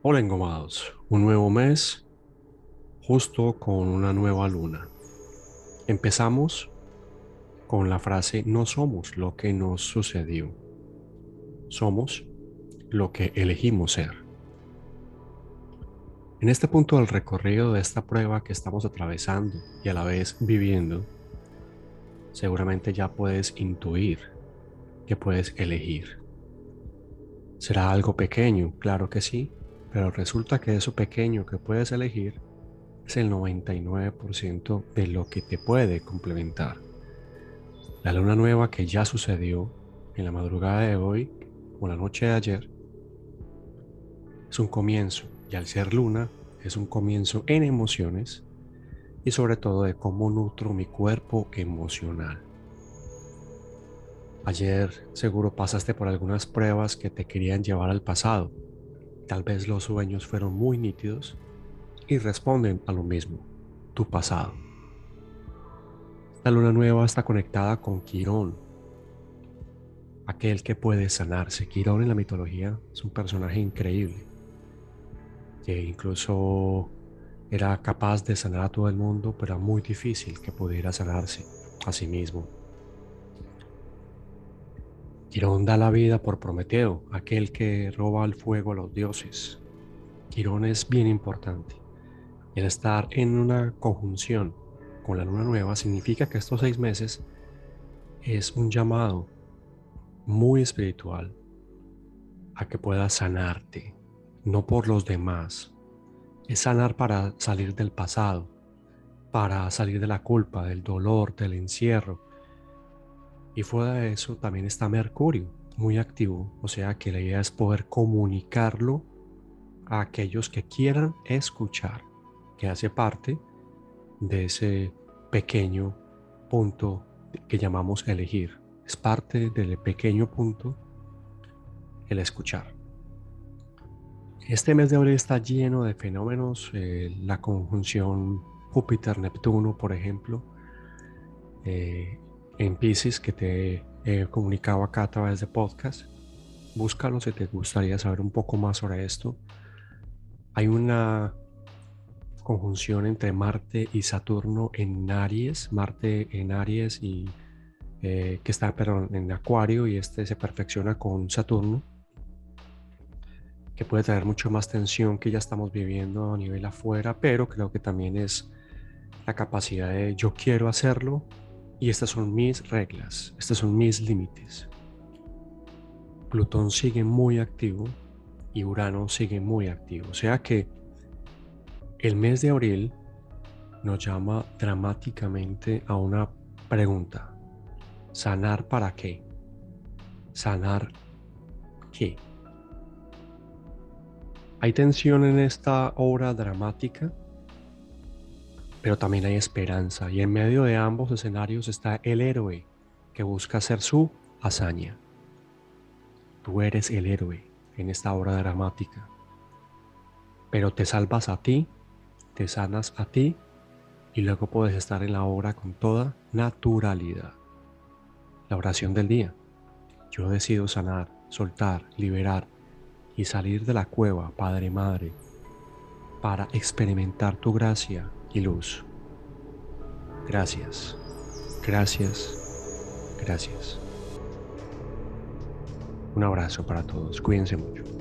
Hola engomados, un nuevo mes justo con una nueva luna. Empezamos con la frase no somos lo que nos sucedió, somos lo que elegimos ser. En este punto del recorrido de esta prueba que estamos atravesando y a la vez viviendo, seguramente ya puedes intuir que puedes elegir. ¿Será algo pequeño? Claro que sí, pero resulta que eso pequeño que puedes elegir es el 99% de lo que te puede complementar. La luna nueva que ya sucedió en la madrugada de hoy o la noche de ayer es un comienzo y al ser luna es un comienzo en emociones y sobre todo de cómo nutro mi cuerpo emocional. Ayer seguro pasaste por algunas pruebas que te querían llevar al pasado Tal vez los sueños fueron muy nítidos y responden a lo mismo, tu pasado. La luna nueva está conectada con Quirón, aquel que puede sanarse. Quirón en la mitología es un personaje increíble, que incluso era capaz de sanar a todo el mundo, pero era muy difícil que pudiera sanarse a sí mismo. Quirón da la vida por Prometeo, aquel que roba el fuego a los dioses. Quirón es bien importante. El estar en una conjunción con la luna nueva significa que estos seis meses es un llamado muy espiritual a que puedas sanarte, no por los demás. Es sanar para salir del pasado, para salir de la culpa, del dolor, del encierro, y fuera de eso también está Mercurio, muy activo. O sea que la idea es poder comunicarlo a aquellos que quieran escuchar, que hace parte de ese pequeño punto que llamamos elegir. Es parte del pequeño punto el escuchar. Este mes de abril está lleno de fenómenos, eh, la conjunción Júpiter-Neptuno, por ejemplo, eh, en Pisces que te he comunicado acá a través de podcast. Búscalo si te gustaría saber un poco más sobre esto. Hay una conjunción entre Marte y Saturno en Aries, Marte en Aries y eh, que está perdón, en Acuario y este se perfecciona con Saturno, que puede traer mucho más tensión que ya estamos viviendo a nivel afuera, pero creo que también es la capacidad de yo quiero hacerlo, y estas son mis reglas, estos son mis límites. Plutón sigue muy activo y Urano sigue muy activo. O sea que el mes de abril nos llama dramáticamente a una pregunta. ¿Sanar para qué? ¿Sanar qué? Hay tensión en esta obra dramática pero también hay esperanza y en medio de ambos escenarios está el héroe que busca hacer su hazaña. Tú eres el héroe en esta obra dramática, pero te salvas a ti, te sanas a ti y luego puedes estar en la obra con toda naturalidad. La oración del día. Yo decido sanar, soltar, liberar y salir de la cueva, Padre Madre, para experimentar tu gracia y luz. Gracias, gracias, gracias. Un abrazo para todos. Cuídense mucho.